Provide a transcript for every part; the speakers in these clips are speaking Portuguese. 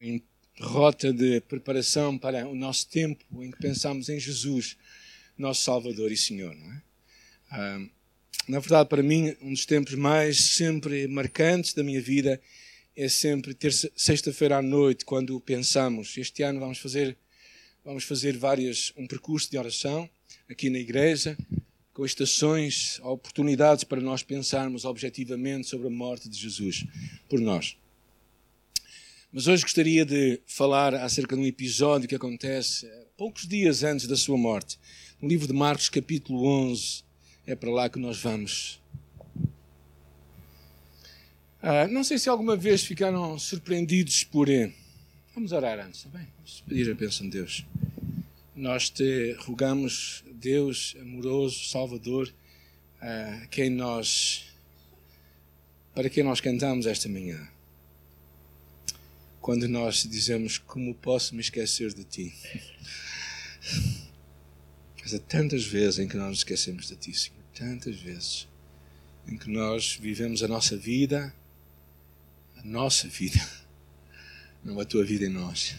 em rota de preparação para o nosso tempo em que pensamos em Jesus, nosso Salvador e Senhor. Não é? Ah, na verdade, para mim, um dos tempos mais sempre marcantes da minha vida é sempre ter sexta-feira à noite, quando pensamos. Este ano vamos fazer, vamos fazer várias, um percurso de oração aqui na igreja, com estações, oportunidades para nós pensarmos objetivamente sobre a morte de Jesus por nós. Mas hoje gostaria de falar acerca de um episódio que acontece poucos dias antes da sua morte. No livro de Marcos, capítulo 11, é para lá que nós vamos. Ah, não sei se alguma vez ficaram surpreendidos por. Eh, vamos orar antes, está bem? Vamos pedir a bênção de Deus. Nós te rogamos, Deus amoroso, Salvador, a quem nós. para quem nós cantamos esta manhã quando nós dizemos como posso me esquecer de ti. Mas há tantas vezes em que nós nos esquecemos de ti, Senhor. Tantas vezes em que nós vivemos a nossa vida, a nossa vida, não a tua vida em nós.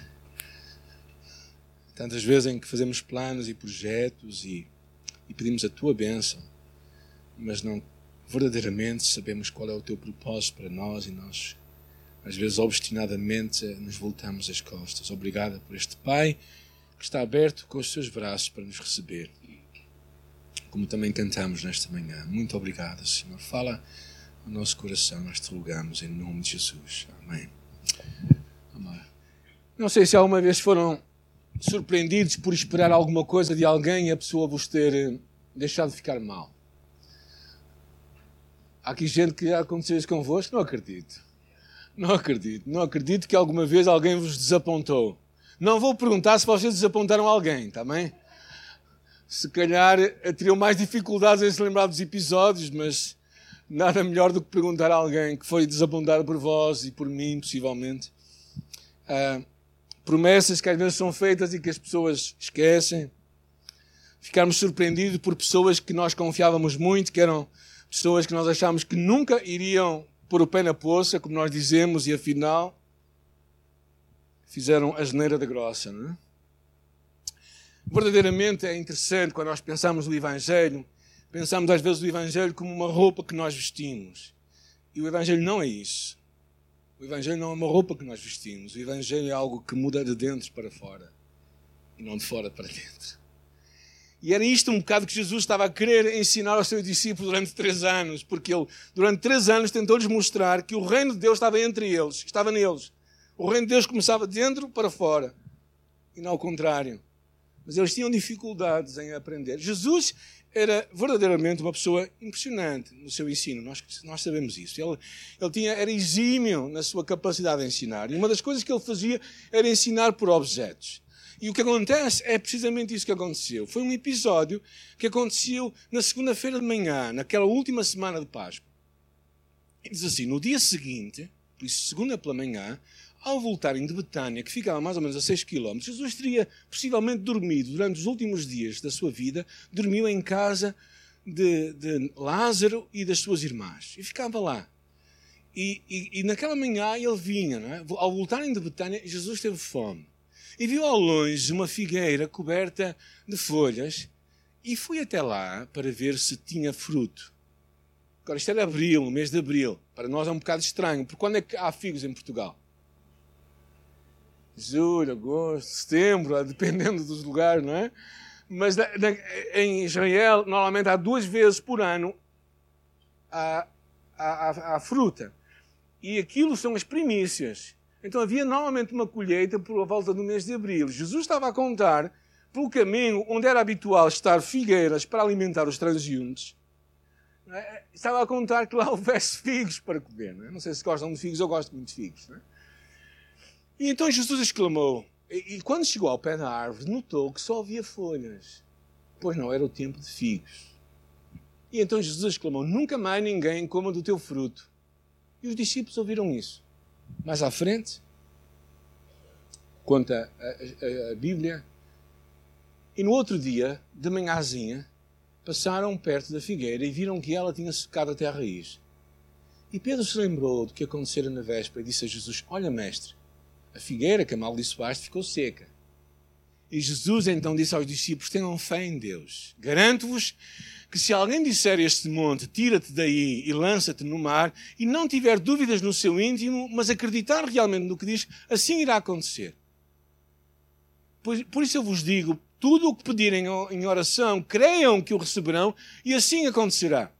Tantas vezes em que fazemos planos e projetos e, e pedimos a tua bênção, mas não verdadeiramente sabemos qual é o teu propósito para nós e nós às vezes obstinadamente nos voltamos as costas. Obrigada por este Pai que está aberto com os seus braços para nos receber. Como também cantamos nesta manhã. Muito obrigado, Senhor. Fala ao nosso coração, nós te rogamos em nome de Jesus. Amém. Amém. Não sei se alguma vez foram surpreendidos por esperar alguma coisa de alguém e a pessoa vos ter eh, deixado de ficar mal. Há aqui gente que já aconteceu isso convosco? Não acredito. Não acredito. Não acredito que alguma vez alguém vos desapontou. Não vou perguntar se vocês desapontaram alguém, está bem? Se calhar eh, teriam mais dificuldades em se lembrar dos episódios, mas nada melhor do que perguntar a alguém que foi desapontado por vós e por mim, possivelmente. Ah, promessas que às vezes são feitas e que as pessoas esquecem. Ficarmos surpreendidos por pessoas que nós confiávamos muito, que eram pessoas que nós achávamos que nunca iriam pôr o pé na poça, como nós dizemos, e afinal fizeram a geneira da grossa. Não é? Verdadeiramente é interessante quando nós pensamos no Evangelho, pensamos às vezes o Evangelho como uma roupa que nós vestimos. E o Evangelho não é isso. O Evangelho não é uma roupa que nós vestimos. O Evangelho é algo que muda de dentro para fora e não de fora para dentro. E era isto um bocado que Jesus estava a querer ensinar aos seus discípulos durante três anos, porque ele, durante três anos, tentou-lhes mostrar que o reino de Deus estava entre eles, estava neles. O reino de Deus começava de dentro para fora, e não ao contrário. Mas eles tinham dificuldades em aprender. Jesus era verdadeiramente uma pessoa impressionante no seu ensino, nós, nós sabemos isso. Ele, ele tinha, era exímio na sua capacidade de ensinar. E uma das coisas que ele fazia era ensinar por objetos. E o que acontece é precisamente isso que aconteceu. Foi um episódio que aconteceu na segunda-feira de manhã, naquela última semana de Páscoa. E diz assim: no dia seguinte, por isso, segunda pela manhã, ao voltarem de Betânia, que ficava mais ou menos a 6 km, Jesus teria possivelmente dormido durante os últimos dias da sua vida, dormiu em casa de, de Lázaro e das suas irmãs. E ficava lá. E, e, e naquela manhã ele vinha, é? ao voltarem de Betânia, Jesus teve fome e viu ao longe uma figueira coberta de folhas e foi até lá para ver se tinha fruto. Agora, isto era abril, o mês de abril. Para nós é um bocado estranho, porque quando é que há figos em Portugal? Julho, agosto, setembro, dependendo dos lugares, não é? Mas em Israel, normalmente há duas vezes por ano a fruta. E aquilo são as primícias. Então havia normalmente uma colheita por volta do mês de abril. Jesus estava a contar pelo caminho onde era habitual estar figueiras para alimentar os transeuntes. É? Estava a contar que lá houvesse figos para comer. Não, é? não sei se gostam de figos, eu gosto muito de figos. É? E então Jesus exclamou, e, e quando chegou ao pé da árvore, notou que só havia folhas. Pois não, era o tempo de figos. E então Jesus exclamou: Nunca mais ninguém coma do teu fruto. E os discípulos ouviram isso. Mais à frente, conta a, a, a Bíblia, e no outro dia, de manhãzinha, passaram perto da figueira e viram que ela tinha secado até a raiz. E Pedro se lembrou do que acontecera na véspera e disse a Jesus: Olha, mestre, A figueira que amaldiçoaste ficou seca. E Jesus então disse aos discípulos: Tenham fé em Deus. Garanto-vos que se alguém disser a este monte, tira-te daí e lança-te no mar, e não tiver dúvidas no seu íntimo, mas acreditar realmente no que diz, assim irá acontecer. Por, por isso eu vos digo: tudo o que pedirem em oração, creiam que o receberão, e assim acontecerá.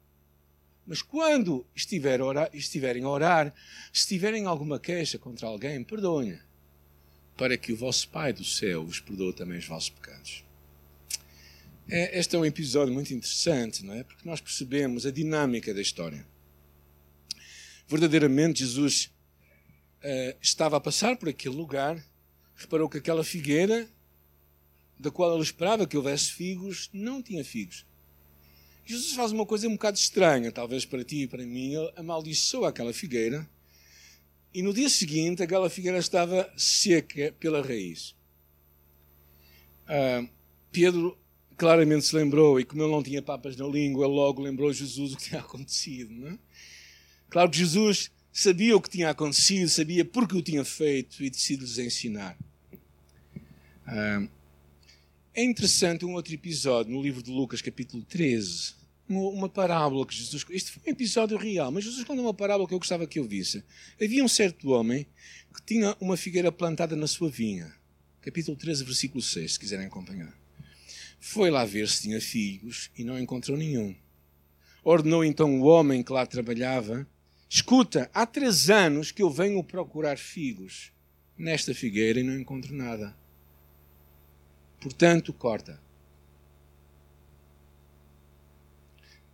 Mas quando estiver orar, estiverem a orar, se tiverem alguma queixa contra alguém, perdoem para que o vosso Pai do céu vos perdoe também os vossos pecados. É, este é um episódio muito interessante, não é? Porque nós percebemos a dinâmica da história. Verdadeiramente, Jesus uh, estava a passar por aquele lugar, reparou que aquela figueira, da qual ele esperava que houvesse figos, não tinha figos. Jesus faz uma coisa um bocado estranha, talvez para ti e para mim. Ele amaldiçoa aquela figueira e no dia seguinte aquela figueira estava seca pela raiz. Ah, Pedro claramente se lembrou, e como ele não tinha papas na língua, logo lembrou Jesus o que tinha acontecido. Não é? Claro que Jesus sabia o que tinha acontecido, sabia porque o tinha feito e decidiu-lhes ensinar. Ah, é interessante um outro episódio no livro de Lucas, capítulo 13, uma parábola que Jesus. Isto foi um episódio real, mas Jesus conta uma parábola que eu gostava que eu visse. Havia um certo homem que tinha uma figueira plantada na sua vinha. Capítulo 13, versículo 6, se quiserem acompanhar. Foi lá ver se tinha figos e não encontrou nenhum. Ordenou então o homem que lá trabalhava: Escuta, há três anos que eu venho procurar figos nesta figueira e não encontro nada. Portanto, corta.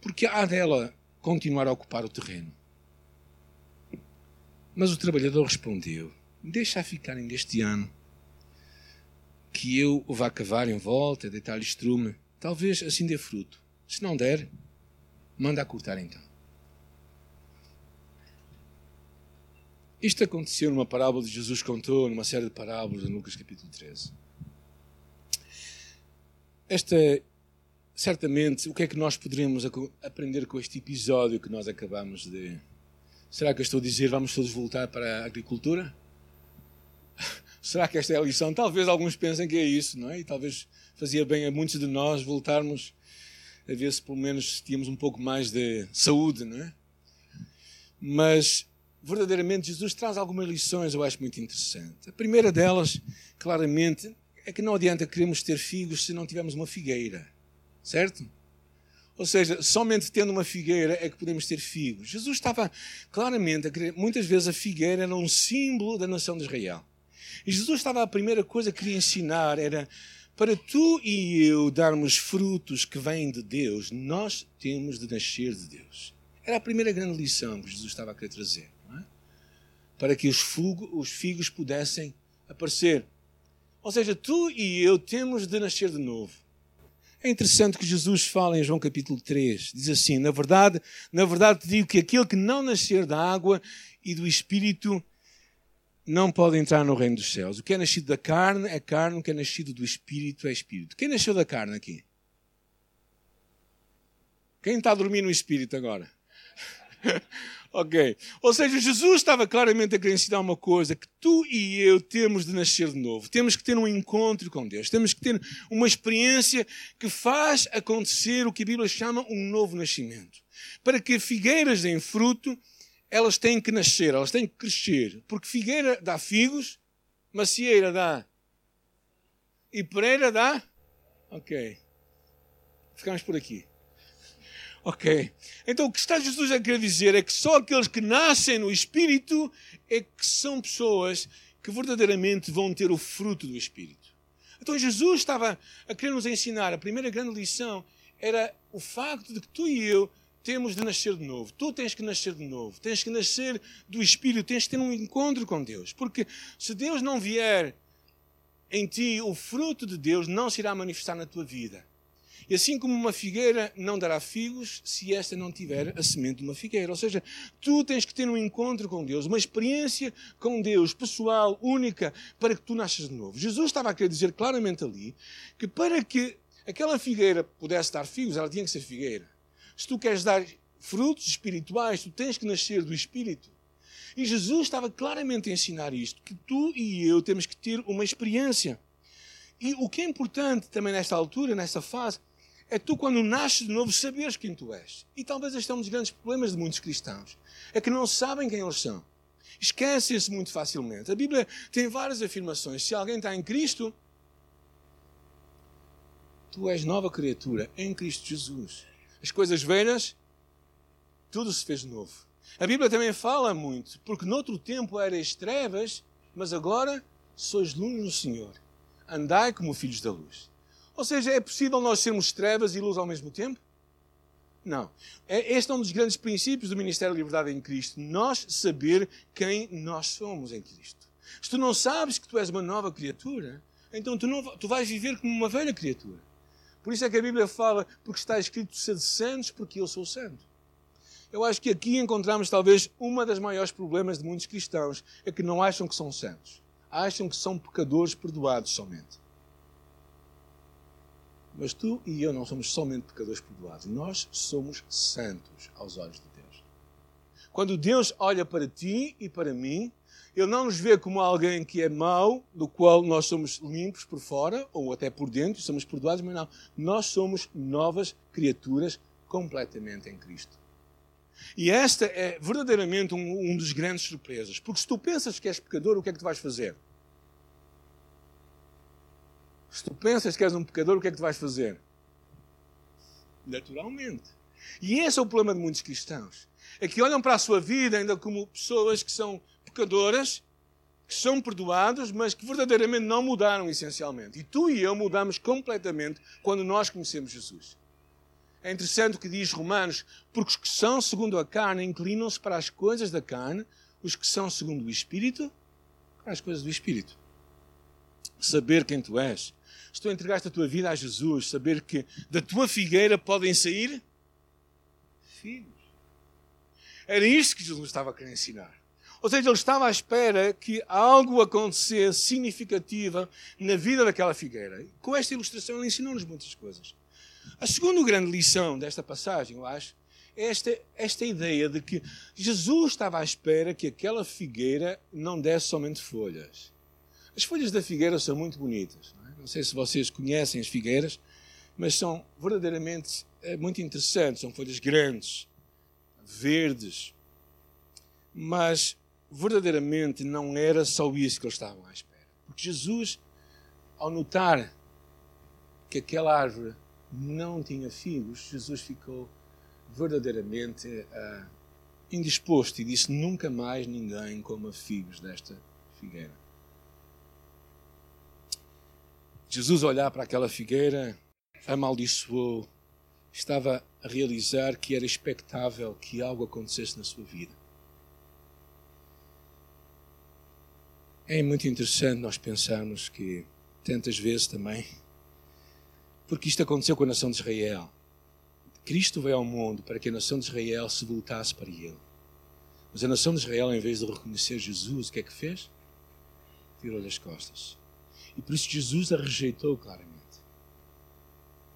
Porque há dela continuar a ocupar o terreno. Mas o trabalhador respondeu: Deixa ficarem deste ano, que eu o vá cavar em volta, deitar-lhe estrume. Talvez assim dê fruto. Se não der, manda a cortar então. Isto aconteceu numa parábola que Jesus contou, numa série de parábolas em Lucas capítulo 13. Esta, certamente, o que é que nós poderemos aprender com este episódio que nós acabamos de. Será que eu estou a dizer vamos todos voltar para a agricultura? Será que esta é a lição? Talvez alguns pensem que é isso, não é? E talvez fazia bem a muitos de nós voltarmos a ver se pelo menos tínhamos um pouco mais de saúde, não é? Mas verdadeiramente Jesus traz algumas lições, eu acho muito interessante. A primeira delas, claramente, é que não adianta queremos ter figos se não tivermos uma figueira. Certo? Ou seja, somente tendo uma figueira é que podemos ter figos. Jesus estava claramente a querer, muitas vezes a figueira era um símbolo da nação de Israel. E Jesus estava, a primeira coisa que queria ensinar era para tu e eu darmos frutos que vêm de Deus, nós temos de nascer de Deus. Era a primeira grande lição que Jesus estava a querer trazer. É? Para que os, os figos pudessem aparecer. Ou seja, tu e eu temos de nascer de novo. É interessante que Jesus fala em João capítulo 3. Diz assim: Na verdade, na verdade te digo que aquele que não nascer da água e do espírito não pode entrar no reino dos céus. O que é nascido da carne é carne, o que é nascido do espírito é espírito. Quem nasceu da carne aqui? Quem está a dormir no espírito agora? Ok. Ou seja, Jesus estava claramente a querer ensinar uma coisa: que tu e eu temos de nascer de novo. Temos que ter um encontro com Deus. Temos que ter uma experiência que faz acontecer o que a Bíblia chama um novo nascimento. Para que figueiras deem fruto, elas têm que nascer, elas têm que crescer. Porque figueira dá figos, macieira dá. E pereira dá. Ok. Ficamos por aqui. Ok. Então o que está Jesus a querer dizer é que só aqueles que nascem no Espírito é que são pessoas que verdadeiramente vão ter o fruto do Espírito. Então Jesus estava a querer nos ensinar, a primeira grande lição era o facto de que tu e eu temos de nascer de novo. Tu tens que nascer de novo. Tens que nascer do Espírito. Tens que ter um encontro com Deus. Porque se Deus não vier em ti, o fruto de Deus não se irá manifestar na tua vida. E assim como uma figueira não dará figos se esta não tiver a semente de uma figueira. Ou seja, tu tens que ter um encontro com Deus, uma experiência com Deus, pessoal, única, para que tu nasças de novo. Jesus estava a querer dizer claramente ali que para que aquela figueira pudesse dar figos, ela tinha que ser figueira. Se tu queres dar frutos espirituais, tu tens que nascer do Espírito. E Jesus estava claramente a ensinar isto, que tu e eu temos que ter uma experiência. E o que é importante também nesta altura, nesta fase, é tu, quando nasces de novo, saberes quem tu és. E talvez este é um dos grandes problemas de muitos cristãos. É que não sabem quem eles são. Esquecem-se muito facilmente. A Bíblia tem várias afirmações. Se alguém está em Cristo, tu és nova criatura em Cristo Jesus. As coisas velhas, tudo se fez novo. A Bíblia também fala muito, porque noutro tempo erais trevas, mas agora sois luz no Senhor. Andai como filhos da luz. Ou seja, é possível nós sermos trevas e luz ao mesmo tempo? Não. É, este é um dos grandes princípios do Ministério da Liberdade em Cristo. Nós saber quem nós somos em Cristo. Se tu não sabes que tu és uma nova criatura, então tu, não, tu vais viver como uma velha criatura. Por isso é que a Bíblia fala, porque está escrito ser santos, porque eu sou santo. Eu acho que aqui encontramos talvez uma das maiores problemas de muitos cristãos, é que não acham que são santos. Acham que são pecadores perdoados somente. Mas tu e eu não somos somente pecadores perdoados, nós somos santos aos olhos de Deus. Quando Deus olha para ti e para mim, Ele não nos vê como alguém que é mau, do qual nós somos limpos por fora, ou até por dentro, somos perdoados, mas não. Nós somos novas criaturas completamente em Cristo. E esta é verdadeiramente um, um dos grandes surpresas. Porque se tu pensas que és pecador, o que é que tu vais fazer? Se tu pensas que és um pecador, o que é que tu vais fazer? Naturalmente. E esse é o problema de muitos cristãos. É que olham para a sua vida ainda como pessoas que são pecadoras, que são perdoados, mas que verdadeiramente não mudaram essencialmente. E tu e eu mudamos completamente quando nós conhecemos Jesus. É interessante o que diz Romanos, porque os que são segundo a carne inclinam-se para as coisas da carne, os que são segundo o Espírito, para as coisas do Espírito. Saber quem tu és se tu entregaste a tua vida a Jesus, saber que da tua figueira podem sair filhos. Era isto que Jesus estava a querer ensinar. Ou seja, ele estava à espera que algo acontecesse significativo na vida daquela figueira. Com esta ilustração, ele ensinou-nos muitas coisas. A segunda grande lição desta passagem, eu acho, é esta, esta ideia de que Jesus estava à espera que aquela figueira não desse somente folhas. As folhas da figueira são muito bonitas. Não sei se vocês conhecem as figueiras, mas são verdadeiramente é, muito interessantes. São folhas grandes, verdes. Mas verdadeiramente não era só isso que eles estavam à espera. Porque Jesus, ao notar que aquela árvore não tinha figos, Jesus ficou verdadeiramente uh, indisposto e disse: Nunca mais ninguém coma figos desta figueira. Jesus olhar para aquela figueira, amaldiçoou, estava a realizar que era expectável que algo acontecesse na sua vida. É muito interessante nós pensarmos que tantas vezes também, porque isto aconteceu com a nação de Israel. Cristo veio ao mundo para que a nação de Israel se voltasse para ele. Mas a nação de Israel, em vez de reconhecer Jesus, o que é que fez? Virou-lhe as costas. E por isso Jesus a rejeitou claramente,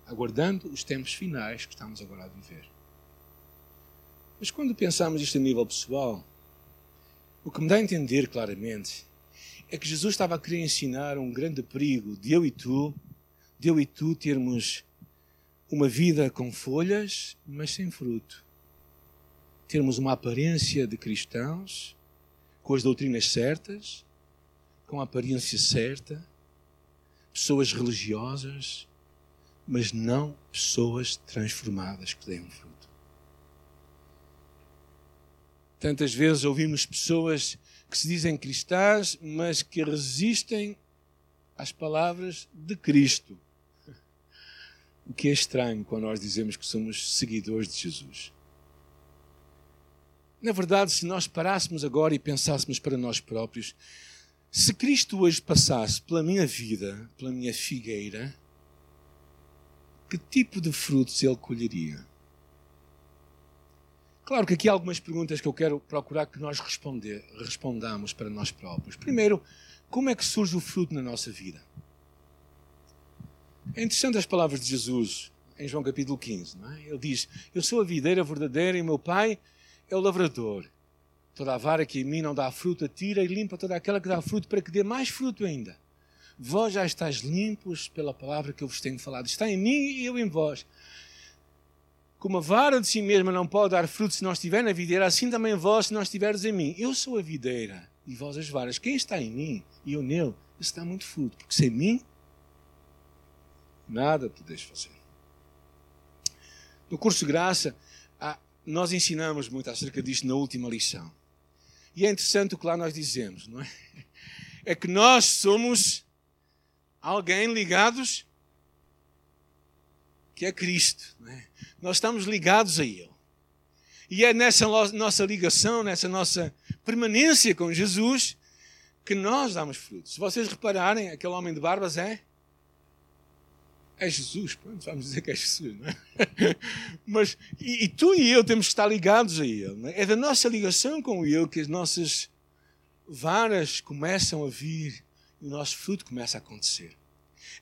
aguardando os tempos finais que estamos agora a viver. Mas quando pensamos isto a nível pessoal, o que me dá a entender claramente é que Jesus estava a querer ensinar um grande perigo de eu e tu, de eu e tu termos uma vida com folhas, mas sem fruto. Termos uma aparência de cristãos, com as doutrinas certas, com a aparência certa, pessoas religiosas, mas não pessoas transformadas que deem fruto. Tantas vezes ouvimos pessoas que se dizem cristãs, mas que resistem às palavras de Cristo. O que é estranho quando nós dizemos que somos seguidores de Jesus. Na verdade, se nós parássemos agora e pensássemos para nós próprios, se Cristo hoje passasse pela minha vida, pela minha figueira, que tipo de frutos ele colheria? Claro que aqui há algumas perguntas que eu quero procurar que nós responder, respondamos para nós próprios. Primeiro, como é que surge o fruto na nossa vida? É interessante as palavras de Jesus em João capítulo 15. Não é? Ele diz: Eu sou a videira verdadeira e meu pai é o lavrador. Toda a vara que em mim não dá fruto, tira e limpa toda aquela que dá fruto, para que dê mais fruto ainda. Vós já estáis limpos pela palavra que eu vos tenho falado. Está em mim e eu em vós. Como a vara de si mesma não pode dar fruto se não estiver na videira, assim também vós se não estiveres em mim. Eu sou a videira e vós as varas. Quem está em mim e eu nele, está muito fruto. Porque sem mim, nada podeis fazer. No curso de graça, nós ensinamos muito acerca disto na última lição. E é interessante o que lá nós dizemos, não é? É que nós somos alguém ligados que é Cristo. É? Nós estamos ligados a Ele. E é nessa nossa ligação, nessa nossa permanência com Jesus, que nós damos frutos. Se vocês repararem, aquele homem de barbas é. É Jesus, pronto, vamos dizer que é Jesus, não é? Mas, e, e, tu e eu temos que estar ligados a Ele. É? é da nossa ligação com Ele que as nossas varas começam a vir e o nosso fruto começa a acontecer.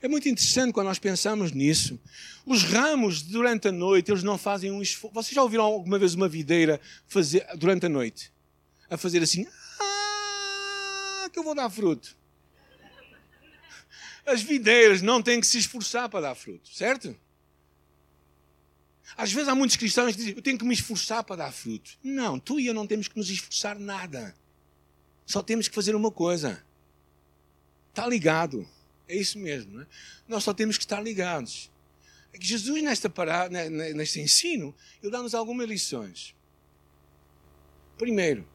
É muito interessante quando nós pensamos nisso. Os ramos, durante a noite, eles não fazem um esforço. Vocês já ouviram alguma vez uma videira fazer, durante a noite? A fazer assim, ah, que eu vou dar fruto. As videiras não têm que se esforçar para dar fruto, certo? Às vezes há muitos cristãos que dizem, eu tenho que me esforçar para dar fruto. Não, tu e eu não temos que nos esforçar nada. Só temos que fazer uma coisa. Está ligado. É isso mesmo. É? Nós só temos que estar ligados. É Jesus, nesta parada, neste ensino, ele dá-nos algumas lições. Primeiro,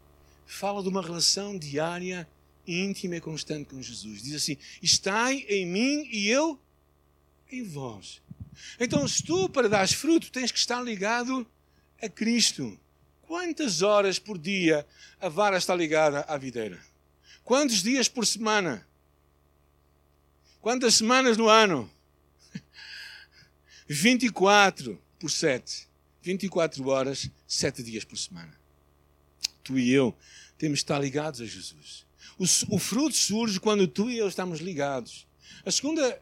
fala de uma relação diária, íntima e constante com Jesus. Diz assim: Estai em mim e eu em vós. Então, se tu, para dar fruto, tens que estar ligado a Cristo. Quantas horas por dia a vara está ligada à videira? Quantos dias por semana? Quantas semanas no ano? 24 por 7. 24 horas, 7 dias por semana. Tu e eu temos que estar ligados a Jesus. O, o fruto surge quando tu e eu estamos ligados. A segunda,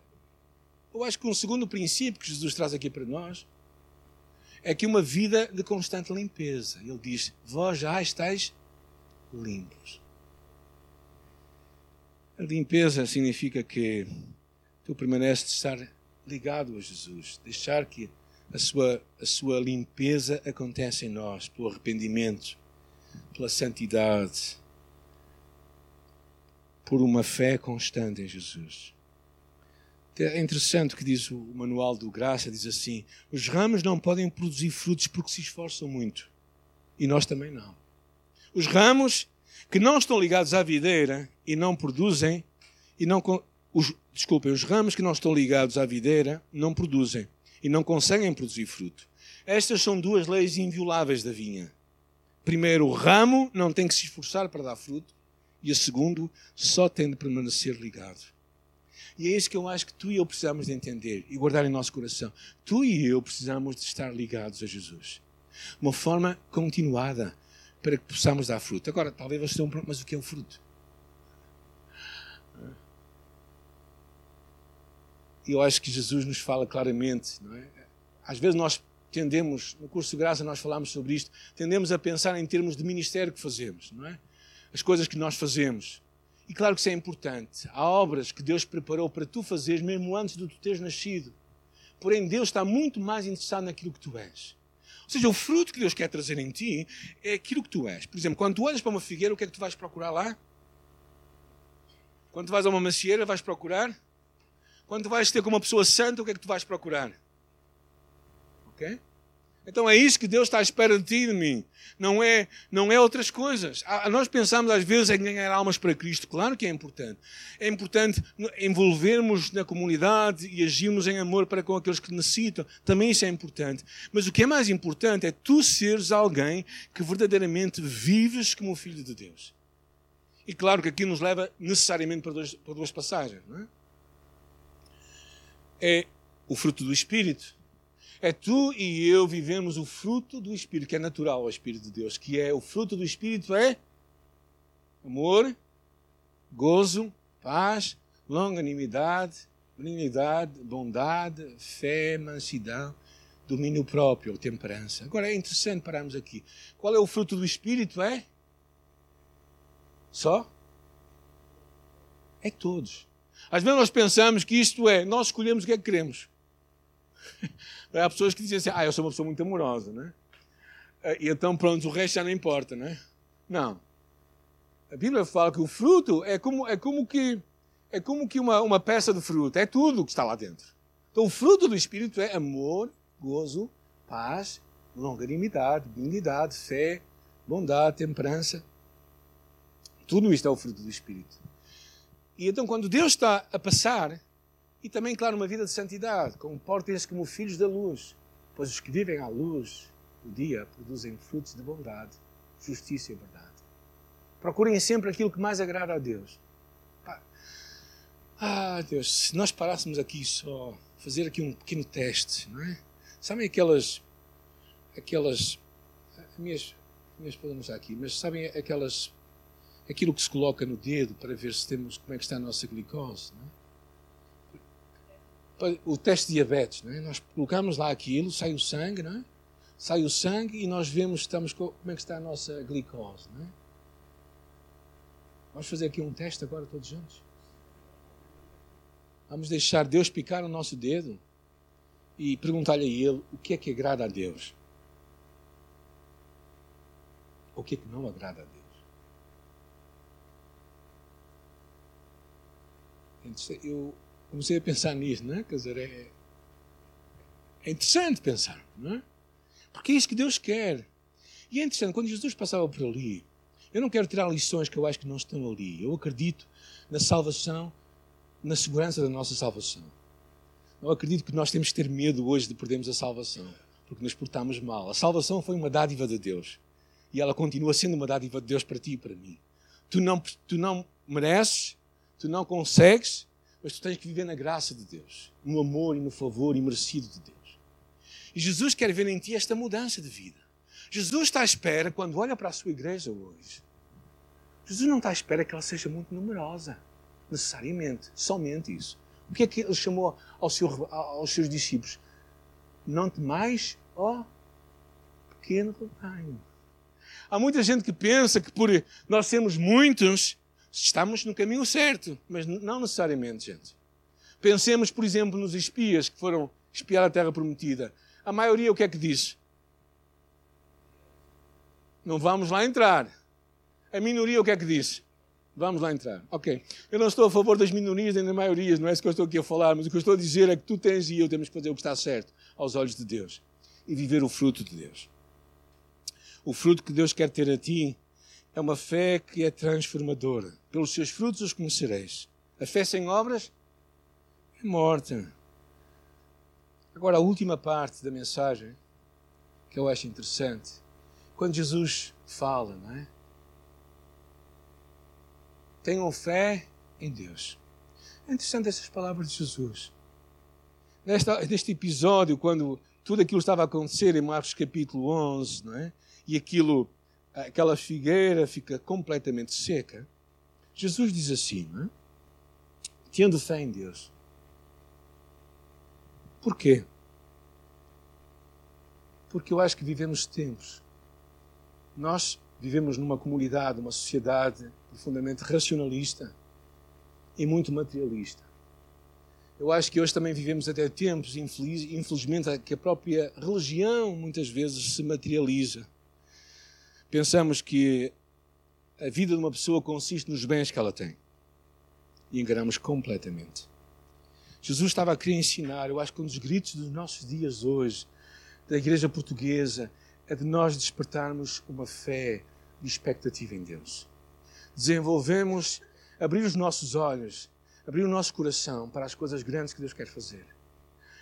eu acho que um segundo princípio que Jesus traz aqui para nós é que uma vida de constante limpeza. Ele diz: Vós já estáis limpos. A limpeza significa que tu permaneces estar ligado a Jesus, deixar que a sua, a sua limpeza aconteça em nós, pelo arrependimento, pela santidade, por uma fé constante em Jesus. É interessante que diz o manual do Graça, diz assim: os ramos não podem produzir frutos porque se esforçam muito. E nós também não. Os ramos que não estão ligados à videira e não produzem, e não, os, desculpem, os ramos que não estão ligados à videira não produzem e não conseguem produzir fruto. Estas são duas leis invioláveis da vinha. Primeiro, o ramo não tem que se esforçar para dar fruto, e a segundo, só tem de permanecer ligado. E é isso que eu acho que tu e eu precisamos de entender e guardar em nosso coração. Tu e eu precisamos de estar ligados a Jesus. Uma forma continuada, para que possamos dar fruto. Agora, talvez vocês estejam mas o que é o fruto? Eu acho que Jesus nos fala claramente, não é? Às vezes nós tendemos, no curso de graça nós falamos sobre isto, tendemos a pensar em termos de ministério que fazemos, não é? As coisas que nós fazemos. E claro que isso é importante. Há obras que Deus preparou para tu fazeres mesmo antes de tu teres nascido. Porém, Deus está muito mais interessado naquilo que tu és. Ou seja, o fruto que Deus quer trazer em ti é aquilo que tu és. Por exemplo, quando tu olhas para uma figueira, o que é que tu vais procurar lá? Quando tu vais a uma macieira, vais procurar? Quando tu vais ter com uma pessoa santa, o que é que tu vais procurar? Ok? Então é isso que Deus está à espera de ti e de mim. Não é, não é outras coisas. Nós pensamos às vezes em ganhar almas para Cristo. Claro que é importante. É importante envolvermos na comunidade e agirmos em amor para com aqueles que necessitam. Também isso é importante. Mas o que é mais importante é tu seres alguém que verdadeiramente vives como filho de Deus. E claro que aqui nos leva necessariamente para, dois, para duas passagens. Não é? é o fruto do Espírito é tu e eu vivemos o fruto do Espírito, que é natural ao Espírito de Deus, que é o fruto do Espírito é amor, gozo, paz, longanimidade, benignidade, bondade, fé, mansidão, domínio próprio, temperança. Agora é interessante pararmos aqui. Qual é o fruto do Espírito? É Só? É todos. Às vezes nós pensamos que isto é, nós escolhemos o que é que queremos. Há pessoas que dizem assim, ah, eu sou uma pessoa muito amorosa, né? E então pronto, o resto já não importa, né? Não. A Bíblia fala que o fruto é como, é como que, é como que uma, uma peça de fruto, é tudo que está lá dentro. Então o fruto do Espírito é amor, gozo, paz, longanimidade, benignidade, fé, bondade, temperança. Tudo isto é o fruto do Espírito. E então, quando Deus está a passar, e também, claro, uma vida de santidade, comportem-se como filhos da luz, pois os que vivem à luz do dia produzem frutos de bondade, justiça e verdade. Procurem sempre aquilo que mais agrada a Deus. Ah, Deus, se nós parássemos aqui só, fazer aqui um pequeno teste, não é? Sabem aquelas, aquelas, a minhas, minha esposa não está aqui, mas sabem aquelas aquilo que se coloca no dedo para ver se temos como é que está a nossa glicose. É? O teste de diabetes, é? nós colocamos lá aquilo, sai o sangue, é? sai o sangue e nós vemos estamos como é que está a nossa glicose. É? Vamos fazer aqui um teste agora todos juntos. Vamos deixar Deus picar o nosso dedo e perguntar-lhe a Ele o que é que agrada a Deus. O que é que não agrada a Deus. eu comecei a pensar nisso, não é? Quer dizer, é, é interessante pensar, não é? Porque é isso que Deus quer. E é interessante, quando Jesus passava por ali, eu não quero tirar lições que eu acho que não estão ali. Eu acredito na salvação, na segurança da nossa salvação. Não acredito que nós temos que ter medo hoje de perdermos a salvação, porque nos portamos mal. A salvação foi uma dádiva de Deus. E ela continua sendo uma dádiva de Deus para ti e para mim. Tu não, tu não mereces, Tu não consegues, mas tu tens que viver na graça de Deus, no amor e no favor imerecido de Deus. E Jesus quer ver em ti esta mudança de vida. Jesus está à espera, quando olha para a sua igreja hoje, Jesus não está à espera que ela seja muito numerosa, necessariamente, somente isso. O que é que ele chamou ao seu, aos seus discípulos? Não temais, ó pequeno rebanho. Há muita gente que pensa que por nós sermos muitos, estamos no caminho certo, mas não necessariamente, gente. Pensemos, por exemplo, nos espias que foram espiar a terra prometida. A maioria o que é que diz? Não vamos lá entrar. A minoria o que é que diz? Vamos lá entrar. Ok. Eu não estou a favor das minorias nem das maiorias, não é isso que eu estou aqui a falar, mas o que eu estou a dizer é que tu tens e eu temos que fazer o que está certo aos olhos de Deus e viver o fruto de Deus. O fruto que Deus quer ter a ti é uma fé que é transformadora. Pelos seus frutos os conhecereis. A fé sem obras é morta. Agora, a última parte da mensagem, que eu acho interessante, quando Jesus fala, não é? Tenham fé em Deus. É interessante essas palavras de Jesus. Nesta, neste episódio, quando tudo aquilo estava a acontecer em Marcos capítulo 11, não é? E aquilo aquela figueira fica completamente seca, Jesus diz assim, não é? tendo fé em Deus. Por quê? Porque eu acho que vivemos tempos. Nós vivemos numa comunidade, uma sociedade profundamente racionalista e muito materialista. Eu acho que hoje também vivemos até tempos, infeliz, infelizmente, que a própria religião muitas vezes se materializa pensamos que a vida de uma pessoa consiste nos bens que ela tem. E enganamos completamente. Jesus estava a querer ensinar, eu acho que um dos gritos dos nossos dias hoje, da igreja portuguesa, é de nós despertarmos uma fé de expectativa em Deus. Desenvolvemos, abrir os nossos olhos, abrir o nosso coração para as coisas grandes que Deus quer fazer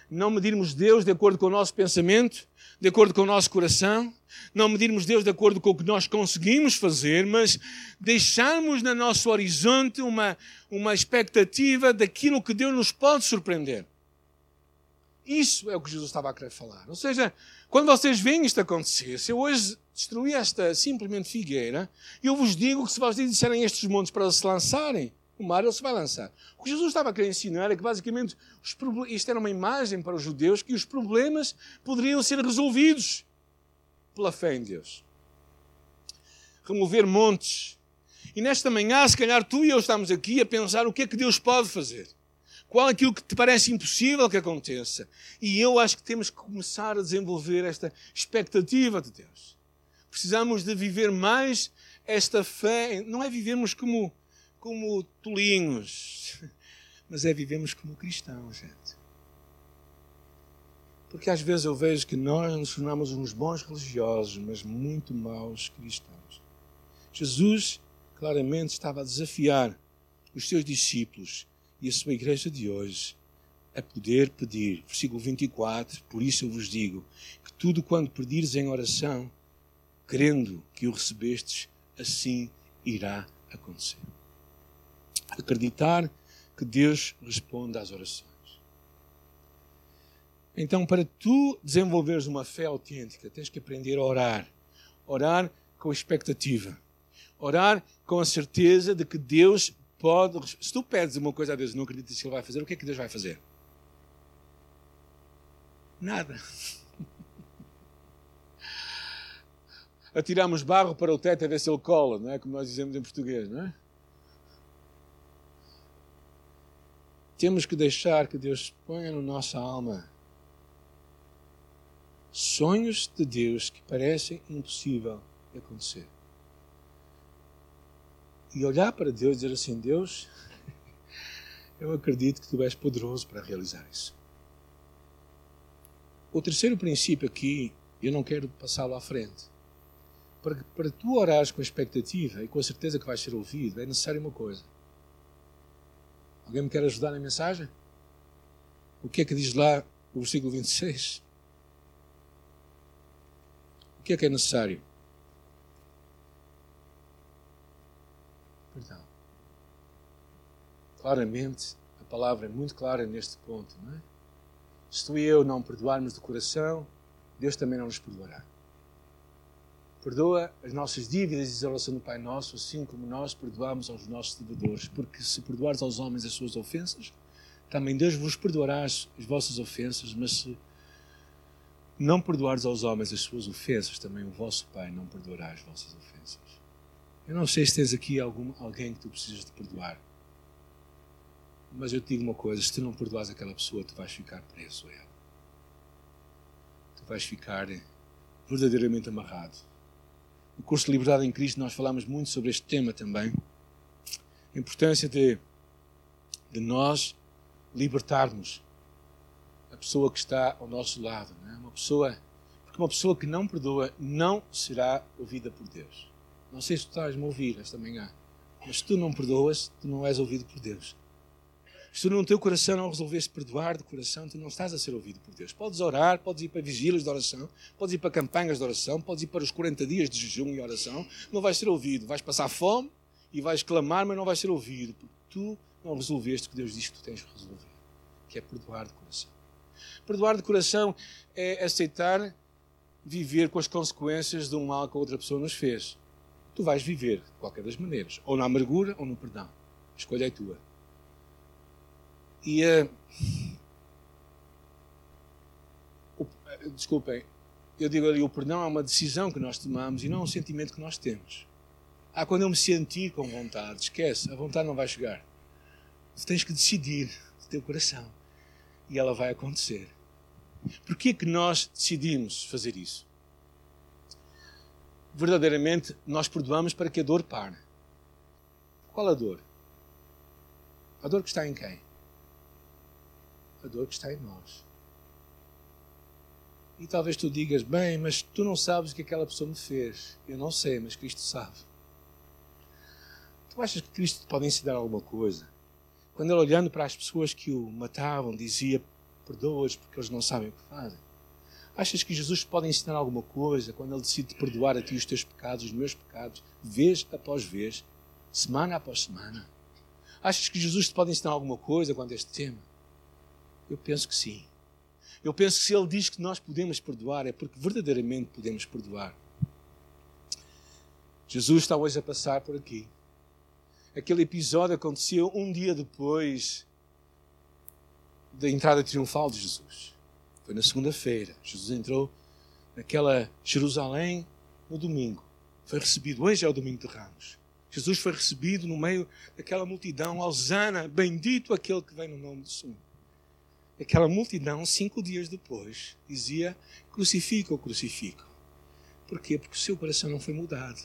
não medirmos Deus de acordo com o nosso pensamento, de acordo com o nosso coração, não medirmos Deus de acordo com o que nós conseguimos fazer, mas deixarmos no nosso horizonte uma, uma expectativa daquilo que Deus nos pode surpreender. Isso é o que Jesus estava a querer falar. Ou seja, quando vocês veem isto acontecer, se eu hoje destruir esta simplesmente figueira, eu vos digo que se vocês disserem estes montes para se lançarem, o mar ele se vai lançar. O que Jesus estava a querer ensinar é que basicamente isto era uma imagem para os judeus que os problemas poderiam ser resolvidos pela fé em Deus. Remover montes E nesta manhã, se calhar tu e eu estamos aqui a pensar o que é que Deus pode fazer. Qual é aquilo que te parece impossível que aconteça? E eu acho que temos que começar a desenvolver esta expectativa de Deus. Precisamos de viver mais esta fé. Não é vivermos como, como tolinhos, mas é vivermos como cristãos, gente. Porque às vezes eu vejo que nós nos tornamos uns bons religiosos, mas muito maus cristãos. Jesus claramente estava a desafiar os seus discípulos e a sua igreja de hoje a poder pedir. Versículo 24: Por isso eu vos digo que tudo quanto pedires em oração, crendo que o recebestes, assim irá acontecer. Acreditar que Deus responde às orações. Então, para tu desenvolveres uma fé autêntica, tens que aprender a orar. Orar com expectativa. Orar com a certeza de que Deus pode. Se tu pedes uma coisa a Deus e não acreditas que Ele vai fazer, o que é que Deus vai fazer? Nada. Atiramos barro para o teto a ver se ele cola, não é? Como nós dizemos em português, não é? Temos que deixar que Deus ponha na nossa alma sonhos de Deus que parecem impossível de acontecer. E olhar para Deus e dizer assim: Deus, eu acredito que tu és poderoso para realizar isso. O terceiro princípio aqui, eu não quero passá-lo à frente. Para, para tu orares com a expectativa e com a certeza que vais ser ouvido, é necessário uma coisa. Alguém me quer ajudar na mensagem? O que é que diz lá o versículo 26? que é que é necessário? Perdão. Claramente, a palavra é muito clara neste ponto, não é? Se tu e eu não perdoarmos do coração, Deus também não nos perdoará. Perdoa as nossas dívidas, diz a oração do Pai Nosso, assim como nós perdoamos aos nossos devedores. Porque se perdoares aos homens as suas ofensas, também Deus vos perdoará as vossas ofensas, mas se não perdoares aos homens as suas ofensas, também o vosso Pai não perdoará as vossas ofensas. Eu não sei se tens aqui algum, alguém que tu precisas de perdoar. Mas eu te digo uma coisa: se tu não perdoares aquela pessoa, tu vais ficar preso a ela. Tu vais ficar verdadeiramente amarrado. No curso de Liberdade em Cristo, nós falamos muito sobre este tema também. A importância de, de nós libertarmos a pessoa que está ao nosso lado. Não é? Uma pessoa, porque uma pessoa que não perdoa não será ouvida por Deus. Não sei se tu estás-me a ouvir esta manhã, mas se tu não perdoas, tu não és ouvido por Deus. Se no teu coração não resolveste perdoar de coração, tu não estás a ser ouvido por Deus. Podes orar, podes ir para vigílias de oração, podes ir para campanhas de oração, podes ir para os 40 dias de jejum e oração, não vais ser ouvido. Vais passar fome e vais clamar, mas não vais ser ouvido, porque tu não resolveste o que Deus diz que tu tens que resolver, que é perdoar de coração. Perdoar de coração é aceitar viver com as consequências de um mal que a outra pessoa nos fez. Tu vais viver de qualquer das maneiras, ou na amargura ou no perdão. A escolha é tua. E uh, o, desculpem, eu digo ali, o perdão é uma decisão que nós tomamos e não um sentimento que nós temos. Ah, quando eu me sentir com vontade, esquece, a vontade não vai chegar. Tu tens que decidir do teu coração e ela vai acontecer. Por que é que nós decidimos fazer isso? Verdadeiramente, nós perdoamos para que a dor pare. Qual a dor? A dor que está em quem? A dor que está em nós. E talvez tu digas, bem, mas tu não sabes o que aquela pessoa me fez. Eu não sei, mas Cristo sabe. Tu achas que Cristo pode ensinar alguma coisa? Quando ele, olhando para as pessoas que o matavam, dizia: Perdoa-os porque eles não sabem o que fazem. Achas que Jesus pode ensinar alguma coisa quando ele decide perdoar a ti os teus pecados, os meus pecados, vez após vez, semana após semana? Achas que Jesus te pode ensinar alguma coisa quando este tema? Eu penso que sim. Eu penso que se ele diz que nós podemos perdoar, é porque verdadeiramente podemos perdoar. Jesus está hoje a passar por aqui aquele episódio aconteceu um dia depois da entrada triunfal de Jesus. Foi na segunda-feira. Jesus entrou naquela Jerusalém no domingo. Foi recebido. Hoje é o domingo de Ramos. Jesus foi recebido no meio daquela multidão, Alzana, bendito aquele que vem no nome do Senhor. Aquela multidão, cinco dias depois, dizia: crucifica ou crucifica. Porquê? Porque o seu coração não foi mudado.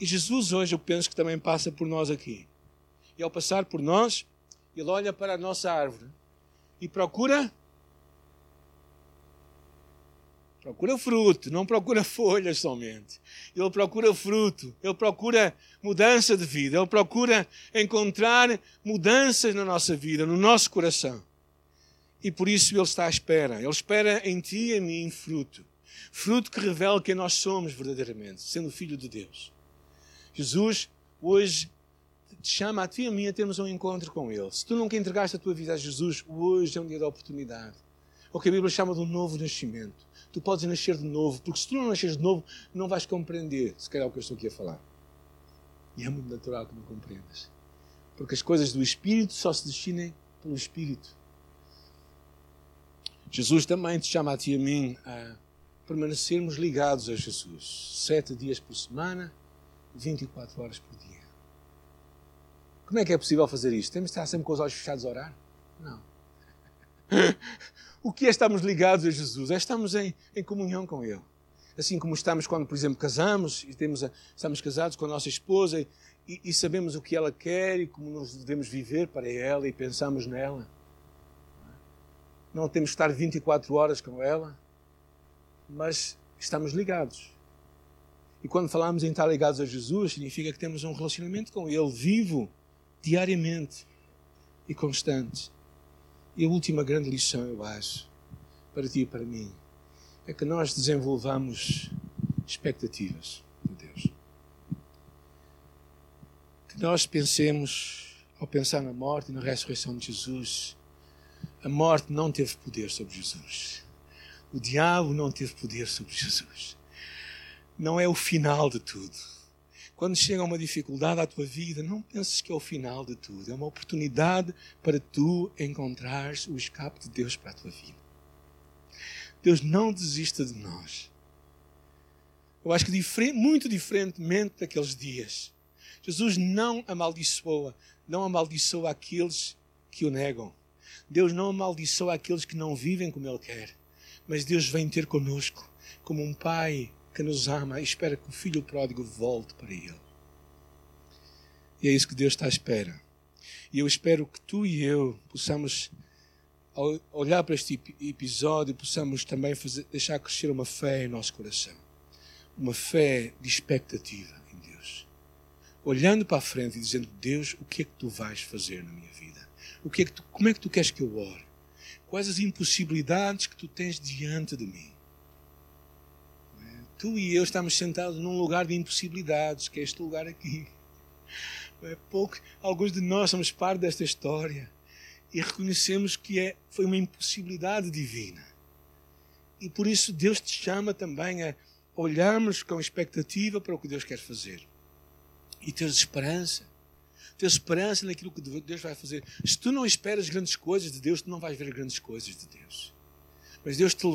E Jesus hoje eu penso que também passa por nós aqui. E ao passar por nós, ele olha para a nossa árvore e procura procura fruto, não procura folhas somente. Ele procura fruto, ele procura mudança de vida, ele procura encontrar mudanças na nossa vida, no nosso coração. E por isso ele está à espera. Ele espera em ti e em mim fruto. Fruto que revela quem nós somos verdadeiramente, sendo filho de Deus. Jesus hoje te chama a ti e a mim a termos um encontro com Ele. Se tu nunca entregaste a tua vida a Jesus, hoje é um dia de oportunidade. O que a Bíblia chama de um novo nascimento. Tu podes nascer de novo, porque se tu não nasceres de novo, não vais compreender, se calhar, o que eu estou aqui a falar. E é muito natural que não compreendas. Porque as coisas do Espírito só se definem pelo Espírito. Jesus também te chama a ti e a mim a permanecermos ligados a Jesus. Sete dias por semana, 24 horas por dia. Como é que é possível fazer isto? Temos de estar sempre com os olhos fechados a orar? Não. o que é estarmos ligados a Jesus? É estarmos em, em comunhão com Ele. Assim como estamos quando, por exemplo, casamos e temos a, estamos casados com a nossa esposa e, e, sabemos o que ela quer e como nós devemos viver para ela e pensamos nela. Não temos que estar 24 horas com ela, mas estamos ligados. E quando falamos em estar ligados a Jesus, significa que temos um relacionamento com Ele vivo, diariamente e constante. E a última grande lição, eu acho, para ti e para mim, é que nós desenvolvamos expectativas de Deus. Que nós pensemos, ao pensar na morte e na ressurreição de Jesus, a morte não teve poder sobre Jesus. O diabo não teve poder sobre Jesus não é o final de tudo. Quando chega uma dificuldade à tua vida, não penses que é o final de tudo. É uma oportunidade para tu encontrares o escape de Deus para a tua vida. Deus não desista de nós. Eu acho que muito diferentemente daqueles dias, Jesus não amaldiçoa, não amaldiçoa aqueles que o negam. Deus não amaldiçoa aqueles que não vivem como Ele quer. Mas Deus vem ter conosco como um pai que nos ama e espera que o filho pródigo volte para ele. E é isso que Deus está à espera. E eu espero que tu e eu possamos, ao olhar para este episódio, possamos também fazer, deixar crescer uma fé em nosso coração. Uma fé de expectativa em Deus. Olhando para a frente e dizendo: Deus, o que é que tu vais fazer na minha vida? O que é que tu, como é que tu queres que eu ore? Quais as impossibilidades que tu tens diante de mim? Tu e eu estamos sentados num lugar de impossibilidades, que é este lugar aqui. É pouco, alguns de nós somos parte desta história e reconhecemos que é, foi uma impossibilidade divina. E por isso Deus te chama também a olharmos com expectativa para o que Deus quer fazer. E ter esperança. Ter esperança naquilo que Deus vai fazer. Se tu não esperas grandes coisas de Deus, tu não vais ver grandes coisas de Deus. Mas Deus te,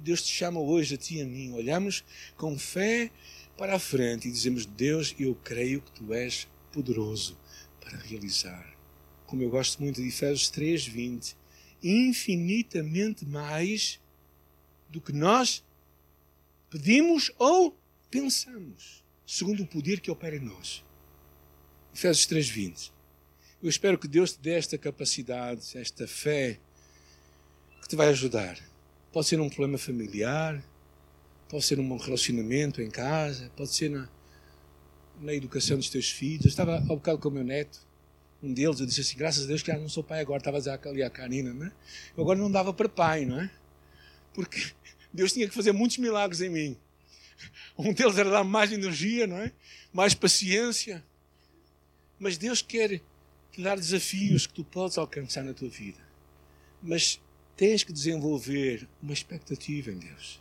Deus te chama hoje a ti e a mim. Olhamos com fé para a frente e dizemos: Deus, eu creio que tu és poderoso para realizar. Como eu gosto muito de Efésios 3:20, infinitamente mais do que nós pedimos ou pensamos, segundo o poder que opera em nós. Efésios 3:20. Eu espero que Deus te dê esta capacidade, esta fé que te vai ajudar Pode ser um problema familiar, pode ser um relacionamento em casa, pode ser na, na educação dos teus filhos. Eu estava ao bocado com o meu neto, um deles, eu disse assim: graças a Deus que já não sou pai agora, estava ali a Karina, né? Eu agora não dava para pai, não é? Porque Deus tinha que fazer muitos milagres em mim. Um deles era dar mais energia, não é? Mais paciência. Mas Deus quer te dar desafios que tu podes alcançar na tua vida. Mas tens que desenvolver uma expectativa em Deus.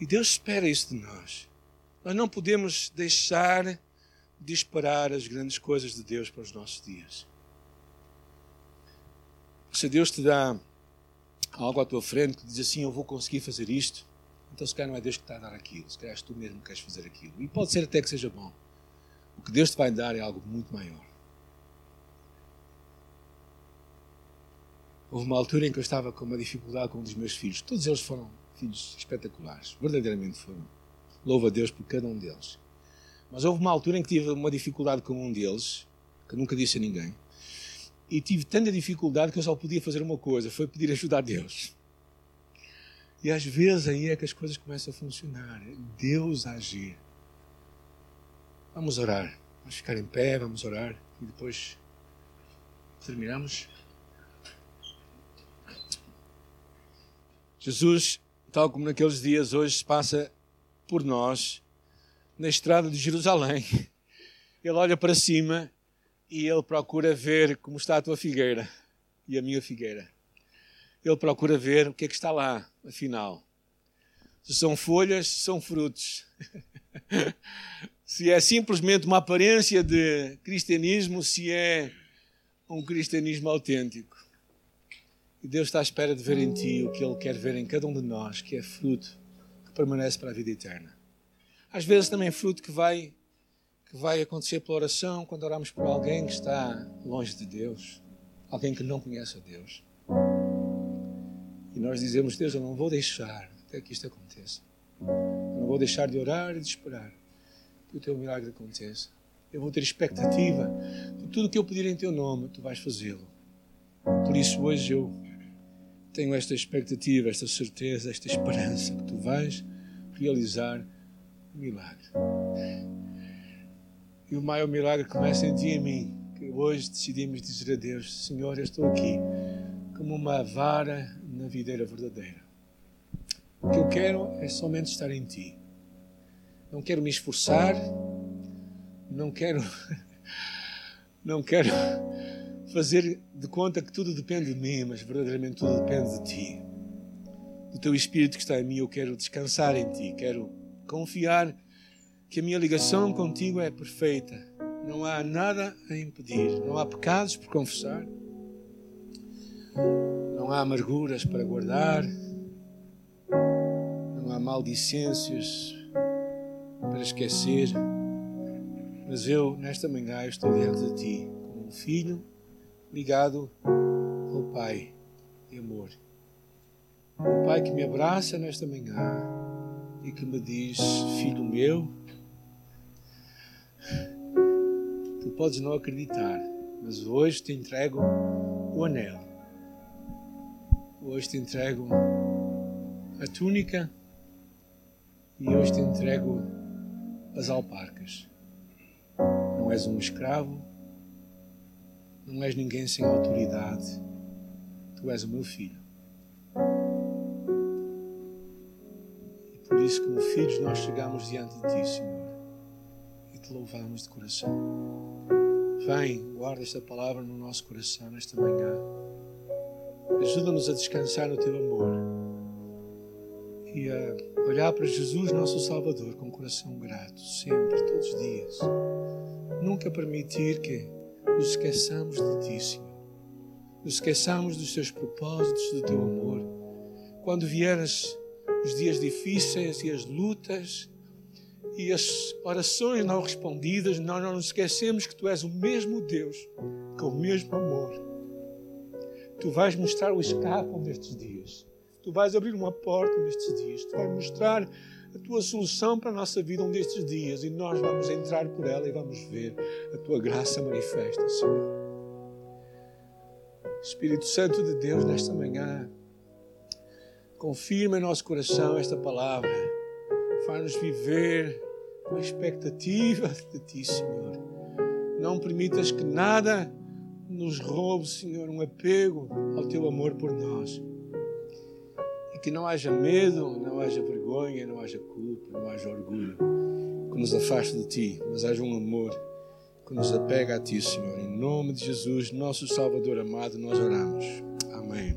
E Deus espera isso de nós. Nós não podemos deixar de esperar as grandes coisas de Deus para os nossos dias. Se Deus te dá algo à tua frente que diz assim: Eu vou conseguir fazer isto, Então, se calhar, não é Deus que está a dar aquilo, se calhar és tu mesmo que queres fazer aquilo. E pode ser até que seja bom. O que Deus te vai dar é algo muito maior. Houve uma altura em que eu estava com uma dificuldade com um dos meus filhos. Todos eles foram filhos espetaculares, verdadeiramente foram. Louvo a Deus por cada um deles. Mas houve uma altura em que tive uma dificuldade com um deles, que nunca disse a ninguém, e tive tanta dificuldade que eu só podia fazer uma coisa: foi pedir ajuda a Deus. E às vezes aí é que as coisas começam a funcionar. Deus a agir. Vamos orar. Vamos ficar em pé, vamos orar e depois terminamos. Jesus, tal como naqueles dias, hoje passa por nós na estrada de Jerusalém. Ele olha para cima e ele procura ver como está a tua figueira e a minha figueira. Ele procura ver o que é que está lá, afinal. Se são folhas, se são frutos. se é simplesmente uma aparência de cristianismo, se é um cristianismo autêntico. E Deus está à espera de ver em ti o que Ele quer ver em cada um de nós, que é fruto que permanece para a vida eterna. Às vezes também é fruto que vai que vai acontecer pela oração quando oramos por alguém que está longe de Deus, alguém que não conhece a Deus. E nós dizemos, Deus, eu não vou deixar até que isto aconteça. Eu não vou deixar de orar e de esperar que o teu milagre aconteça. Eu vou ter expectativa de tudo o que eu pedir em teu nome, tu vais fazê-lo. Por isso hoje eu tenho esta expectativa, esta certeza, esta esperança que tu vais realizar o milagre. E o maior milagre começa em ti e em mim, que hoje decidimos dizer a Deus: Senhor, eu estou aqui como uma vara na videira verdadeira. O que eu quero é somente estar em ti. Não quero me esforçar, não quero não quero fazer de conta que tudo depende de mim, mas verdadeiramente tudo depende de ti. Do teu espírito que está em mim, eu quero descansar em ti, quero confiar que a minha ligação contigo é perfeita. Não há nada a impedir, não há pecados por confessar, não há amarguras para guardar, não há maldicências para esquecer. Mas eu, nesta manhã, estou diante de ti como um filho ligado ao Pai de amor. O Pai que me abraça nesta manhã e que me diz: Filho meu, Tu podes não acreditar, mas hoje te entrego o anel. Hoje te entrego a túnica e hoje te entrego as alparcas. Não és um escravo, não és ninguém sem autoridade. Tu és o meu filho. E por isso, como filhos, nós chegamos diante de ti, Senhor te louvamos de coração. Vem, guarda esta palavra no nosso coração nesta manhã. Ajuda-nos a descansar no teu amor e a olhar para Jesus, nosso Salvador, com coração grato, sempre, todos os dias. Nunca permitir que nos esqueçamos de Ti, Senhor. Nos esqueçamos dos Teus propósitos, do Teu amor. Quando vieres os dias difíceis e as lutas, e as orações não respondidas, nós não nos esquecemos que Tu és o mesmo Deus, com o mesmo amor. Tu vais mostrar o escape nestes dias. Tu vais abrir uma porta nestes dias. Tu vais mostrar a tua solução para a nossa vida um destes dias e nós vamos entrar por ela e vamos ver a tua graça manifesta, Senhor. Espírito Santo de Deus, nesta manhã, confirma em nosso coração esta palavra. Faz-nos viver com expectativa de Ti, Senhor. Não permitas que nada nos roube, Senhor, um apego ao Teu amor por nós. E que não haja medo, não haja vergonha, não haja culpa, não haja orgulho que nos afaste de Ti, mas haja um amor que nos apega a Ti, Senhor. Em nome de Jesus, nosso Salvador amado, nós oramos. Amém.